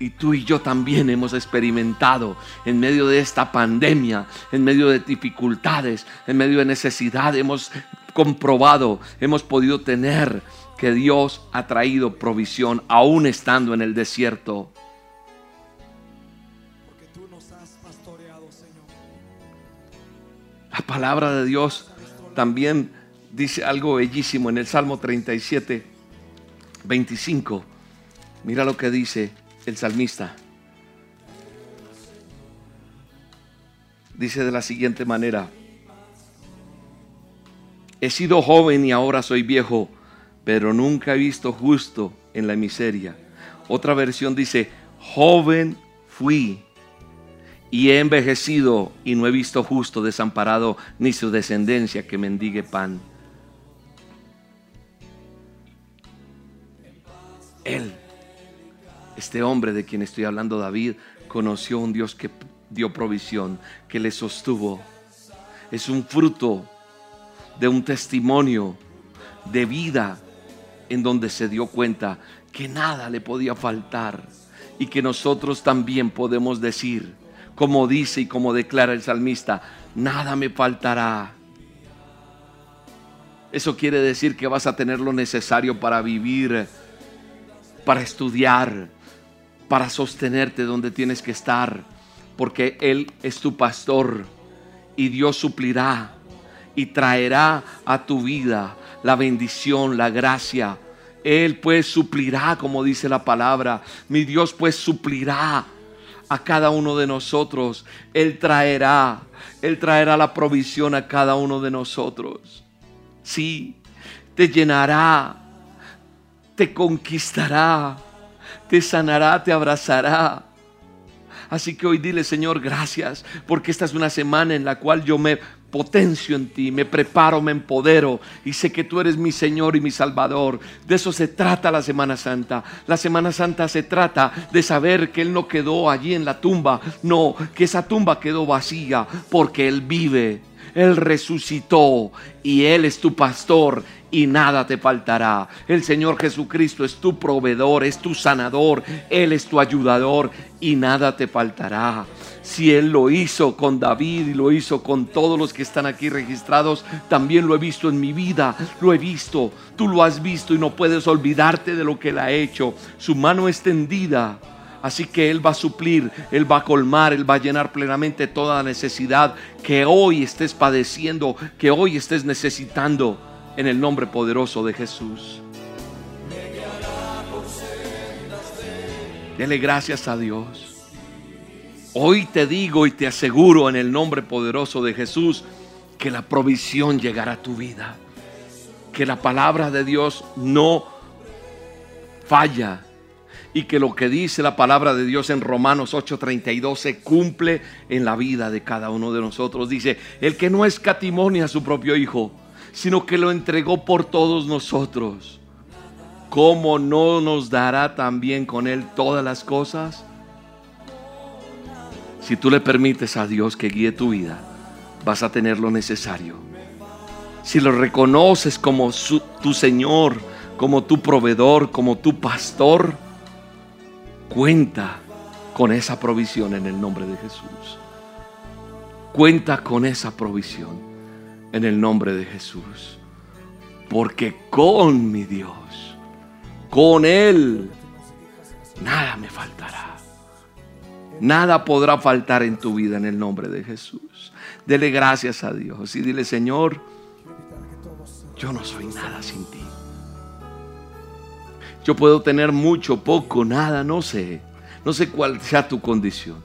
Y tú y yo también hemos experimentado en medio de esta pandemia, en medio de dificultades, en medio de necesidad, hemos comprobado, hemos podido tener que Dios ha traído provisión aún estando en el desierto. La palabra de Dios también dice algo bellísimo en el Salmo 37, 25. Mira lo que dice el salmista. Dice de la siguiente manera, he sido joven y ahora soy viejo pero nunca he visto justo en la miseria. Otra versión dice, joven fui y he envejecido y no he visto justo desamparado ni su descendencia que mendigue pan. Él, este hombre de quien estoy hablando, David, conoció un Dios que dio provisión, que le sostuvo. Es un fruto de un testimonio de vida en donde se dio cuenta que nada le podía faltar y que nosotros también podemos decir, como dice y como declara el salmista, nada me faltará. Eso quiere decir que vas a tener lo necesario para vivir, para estudiar, para sostenerte donde tienes que estar, porque Él es tu pastor y Dios suplirá y traerá a tu vida la bendición, la gracia. Él pues suplirá, como dice la palabra. Mi Dios pues suplirá a cada uno de nosotros. Él traerá, Él traerá la provisión a cada uno de nosotros. Sí, te llenará, te conquistará, te sanará, te abrazará. Así que hoy dile, Señor, gracias, porque esta es una semana en la cual yo me potencio en ti, me preparo, me empodero y sé que tú eres mi Señor y mi Salvador. De eso se trata la Semana Santa. La Semana Santa se trata de saber que Él no quedó allí en la tumba, no, que esa tumba quedó vacía porque Él vive. Él resucitó y Él es tu pastor y nada te faltará. El Señor Jesucristo es tu proveedor, es tu sanador, Él es tu ayudador y nada te faltará. Si Él lo hizo con David y lo hizo con todos los que están aquí registrados, también lo he visto en mi vida, lo he visto, tú lo has visto y no puedes olvidarte de lo que Él ha hecho. Su mano extendida. Así que Él va a suplir, Él va a colmar, Él va a llenar plenamente toda necesidad que hoy estés padeciendo, que hoy estés necesitando en el nombre poderoso de Jesús. Dele gracias a Dios. Hoy te digo y te aseguro en el nombre poderoso de Jesús que la provisión llegará a tu vida. Que la palabra de Dios no falla. Y que lo que dice la palabra de Dios en Romanos 8:32 se cumple en la vida de cada uno de nosotros. Dice, el que no escatimonia a su propio Hijo, sino que lo entregó por todos nosotros. ¿Cómo no nos dará también con Él todas las cosas? Si tú le permites a Dios que guíe tu vida, vas a tener lo necesario. Si lo reconoces como tu Señor, como tu proveedor, como tu pastor, cuenta con esa provisión en el nombre de Jesús. Cuenta con esa provisión en el nombre de Jesús. porque con mi Dios, con Él, nada me faltará. Nada podrá faltar en tu vida en el nombre de Jesús. Dele gracias a Dios y dile, Señor, yo no soy nada sin ti. Yo puedo tener mucho, poco, nada, no sé. No sé cuál sea tu condición.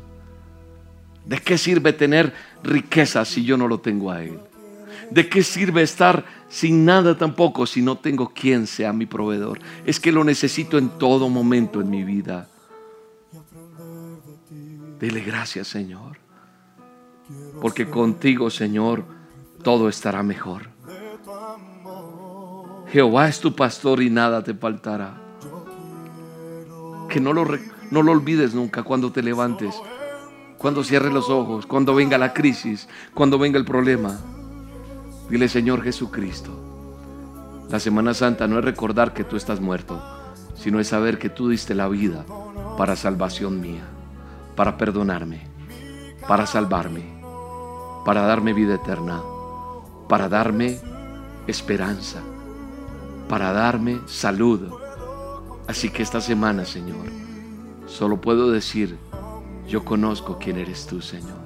¿De qué sirve tener riqueza si yo no lo tengo a Él? ¿De qué sirve estar sin nada tampoco si no tengo quien sea mi proveedor? Es que lo necesito en todo momento en mi vida. Dile gracias, Señor. Porque contigo, Señor, todo estará mejor. Jehová es tu pastor y nada te faltará. Que no lo, no lo olvides nunca cuando te levantes, cuando cierres los ojos, cuando venga la crisis, cuando venga el problema. Dile, Señor Jesucristo, la Semana Santa no es recordar que tú estás muerto, sino es saber que tú diste la vida para salvación mía, para perdonarme, para salvarme, para darme vida eterna, para darme esperanza para darme salud. Así que esta semana, Señor, solo puedo decir, yo conozco quién eres tú, Señor.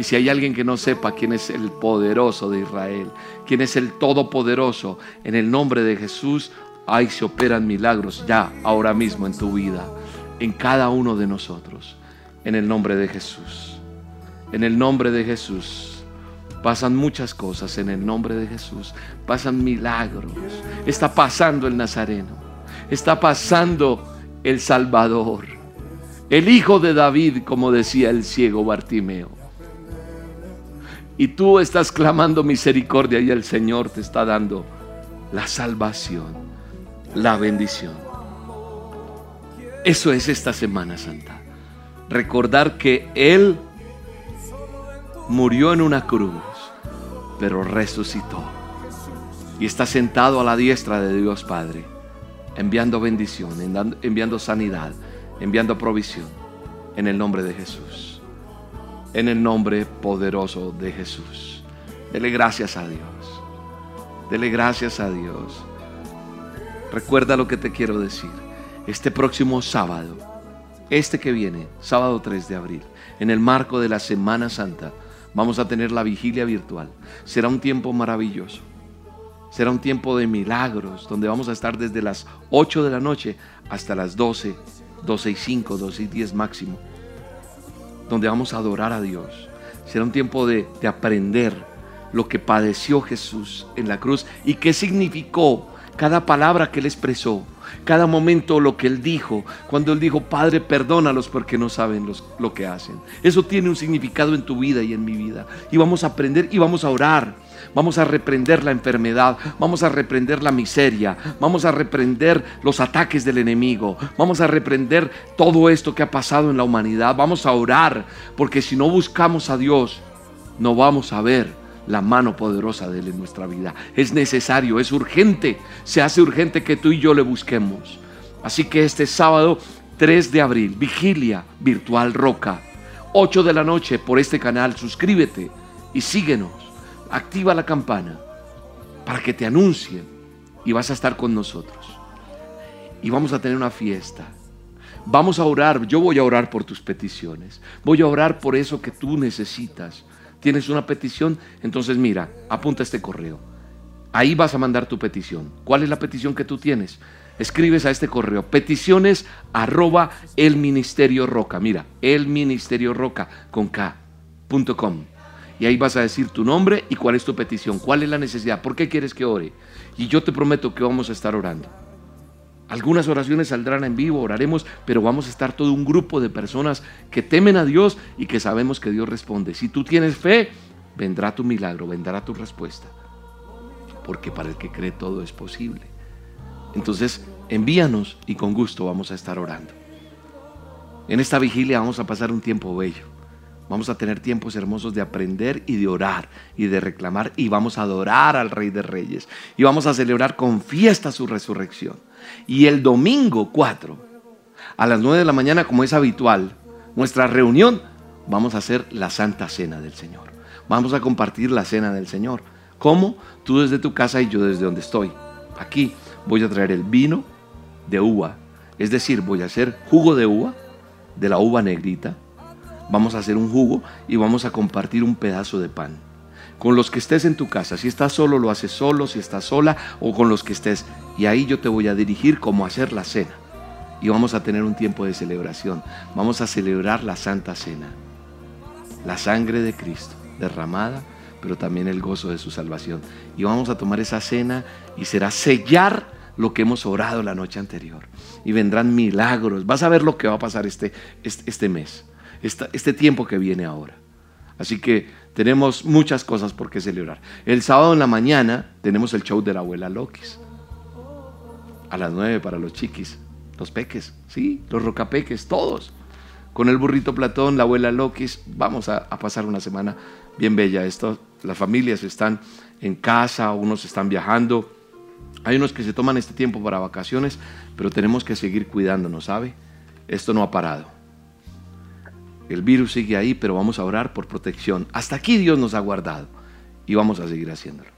Y si hay alguien que no sepa quién es el poderoso de Israel, quién es el todopoderoso, en el nombre de Jesús, ahí se operan milagros ya, ahora mismo en tu vida, en cada uno de nosotros, en el nombre de Jesús. En el nombre de Jesús. Pasan muchas cosas en el nombre de Jesús. Pasan milagros. Está pasando el Nazareno. Está pasando el Salvador. El Hijo de David, como decía el ciego Bartimeo. Y tú estás clamando misericordia y el Señor te está dando la salvación, la bendición. Eso es esta Semana Santa. Recordar que Él murió en una cruz pero resucitó. Y está sentado a la diestra de Dios Padre, enviando bendición, enviando sanidad, enviando provisión, en el nombre de Jesús. En el nombre poderoso de Jesús. Dele gracias a Dios. Dele gracias a Dios. Recuerda lo que te quiero decir. Este próximo sábado, este que viene, sábado 3 de abril, en el marco de la Semana Santa, Vamos a tener la vigilia virtual. Será un tiempo maravilloso. Será un tiempo de milagros, donde vamos a estar desde las 8 de la noche hasta las 12, 12 y 5, 12 y 10 máximo. Donde vamos a adorar a Dios. Será un tiempo de, de aprender lo que padeció Jesús en la cruz y qué significó cada palabra que él expresó cada momento lo que Él dijo, cuando Él dijo, Padre, perdónalos porque no saben lo que hacen. Eso tiene un significado en tu vida y en mi vida. Y vamos a aprender y vamos a orar. Vamos a reprender la enfermedad, vamos a reprender la miseria, vamos a reprender los ataques del enemigo, vamos a reprender todo esto que ha pasado en la humanidad, vamos a orar, porque si no buscamos a Dios, no vamos a ver la mano poderosa de Él en nuestra vida. Es necesario, es urgente, se hace urgente que tú y yo le busquemos. Así que este sábado 3 de abril, vigilia virtual Roca, 8 de la noche por este canal, suscríbete y síguenos, activa la campana para que te anuncien y vas a estar con nosotros. Y vamos a tener una fiesta. Vamos a orar, yo voy a orar por tus peticiones, voy a orar por eso que tú necesitas tienes una petición, entonces mira, apunta este correo. Ahí vas a mandar tu petición. ¿Cuál es la petición que tú tienes? Escribes a este correo, peticiones arroba el ministerio roca. Mira, el ministerio roca con K, Y ahí vas a decir tu nombre y cuál es tu petición, cuál es la necesidad, por qué quieres que ore. Y yo te prometo que vamos a estar orando. Algunas oraciones saldrán en vivo, oraremos, pero vamos a estar todo un grupo de personas que temen a Dios y que sabemos que Dios responde. Si tú tienes fe, vendrá tu milagro, vendrá tu respuesta. Porque para el que cree todo es posible. Entonces, envíanos y con gusto vamos a estar orando. En esta vigilia vamos a pasar un tiempo bello. Vamos a tener tiempos hermosos de aprender y de orar y de reclamar y vamos a adorar al Rey de Reyes y vamos a celebrar con fiesta su resurrección. Y el domingo 4, a las 9 de la mañana, como es habitual, nuestra reunión, vamos a hacer la Santa Cena del Señor. Vamos a compartir la Cena del Señor. ¿Cómo? Tú desde tu casa y yo desde donde estoy. Aquí voy a traer el vino de uva, es decir, voy a hacer jugo de uva, de la uva negrita. Vamos a hacer un jugo y vamos a compartir un pedazo de pan. Con los que estés en tu casa, si estás solo, lo haces solo, si estás sola o con los que estés. Y ahí yo te voy a dirigir cómo hacer la cena. Y vamos a tener un tiempo de celebración. Vamos a celebrar la Santa Cena. La sangre de Cristo derramada, pero también el gozo de su salvación. Y vamos a tomar esa cena y será sellar lo que hemos orado la noche anterior. Y vendrán milagros. Vas a ver lo que va a pasar este, este, este mes, este tiempo que viene ahora. Así que tenemos muchas cosas por qué celebrar. El sábado en la mañana tenemos el show de la abuela Lokis. A las nueve para los chiquis, los peques, sí, los rocapeques, todos. Con el burrito Platón, la abuela Lokis, vamos a, a pasar una semana bien bella. Esto, las familias están en casa, unos están viajando. Hay unos que se toman este tiempo para vacaciones, pero tenemos que seguir cuidándonos, ¿sabe? Esto no ha parado. El virus sigue ahí, pero vamos a orar por protección. Hasta aquí Dios nos ha guardado y vamos a seguir haciéndolo.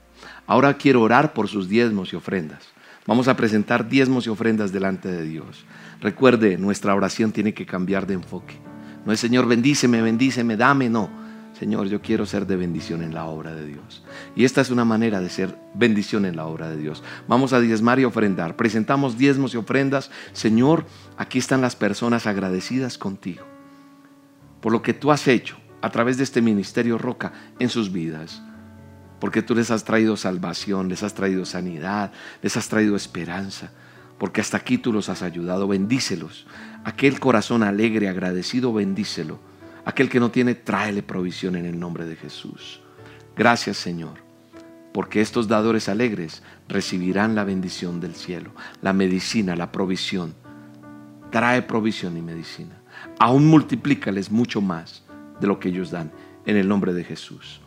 Ahora quiero orar por sus diezmos y ofrendas. Vamos a presentar diezmos y ofrendas delante de Dios. Recuerde, nuestra oración tiene que cambiar de enfoque. No es Señor, bendíceme, bendíceme, dame, no. Señor, yo quiero ser de bendición en la obra de Dios. Y esta es una manera de ser bendición en la obra de Dios. Vamos a diezmar y ofrendar. Presentamos diezmos y ofrendas. Señor, aquí están las personas agradecidas contigo por lo que tú has hecho a través de este ministerio Roca en sus vidas. Porque tú les has traído salvación, les has traído sanidad, les has traído esperanza. Porque hasta aquí tú los has ayudado. Bendícelos. Aquel corazón alegre, agradecido, bendícelo Aquel que no tiene, tráele provisión en el nombre de Jesús. Gracias Señor, porque estos dadores alegres recibirán la bendición del cielo, la medicina, la provisión. Trae provisión y medicina. Aún multiplícales mucho más de lo que ellos dan en el nombre de Jesús.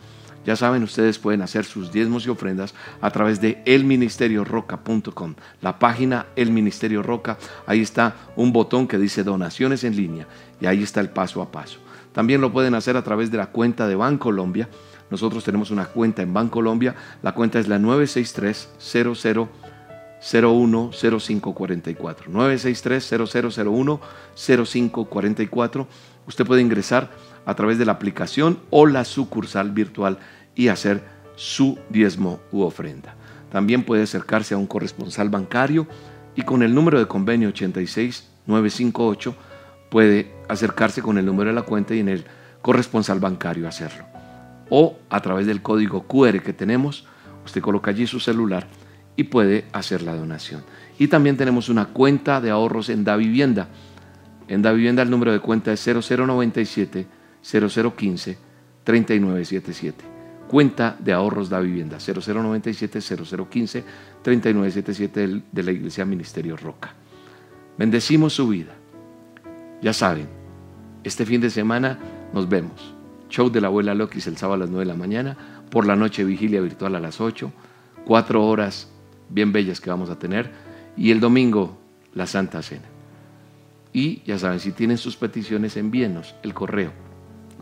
Ya saben, ustedes pueden hacer sus diezmos y ofrendas a través de elministerioroca.com, la página El Ministerio Roca. Ahí está un botón que dice donaciones en línea y ahí está el paso a paso. También lo pueden hacer a través de la cuenta de Bancolombia. Nosotros tenemos una cuenta en Bancolombia. La cuenta es la 963 0001 0544. 963 0001 0544. Usted puede ingresar a través de la aplicación o la sucursal virtual y hacer su diezmo u ofrenda. También puede acercarse a un corresponsal bancario y con el número de convenio 86958 puede acercarse con el número de la cuenta y en el corresponsal bancario hacerlo. O a través del código QR que tenemos, usted coloca allí su celular y puede hacer la donación. Y también tenemos una cuenta de ahorros en Da Vivienda. En Da Vivienda el número de cuenta es 0097 0015 3977. Cuenta de ahorros Da Vivienda 0097 0015 3977 de la Iglesia Ministerio Roca. Bendecimos su vida ya saben, este fin de semana nos vemos. Show de la abuela Lokis el sábado a las 9 de la mañana, por la noche vigilia virtual a las 8, cuatro horas bien bellas que vamos a tener y el domingo la Santa Cena. Y ya saben, si tienen sus peticiones, envíenos el correo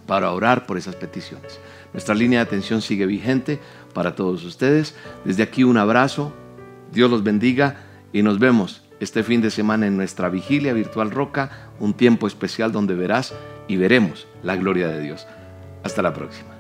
para orar por esas peticiones. Nuestra línea de atención sigue vigente para todos ustedes. Desde aquí un abrazo, Dios los bendiga y nos vemos este fin de semana en nuestra vigilia virtual Roca, un tiempo especial donde verás y veremos la gloria de Dios. Hasta la próxima.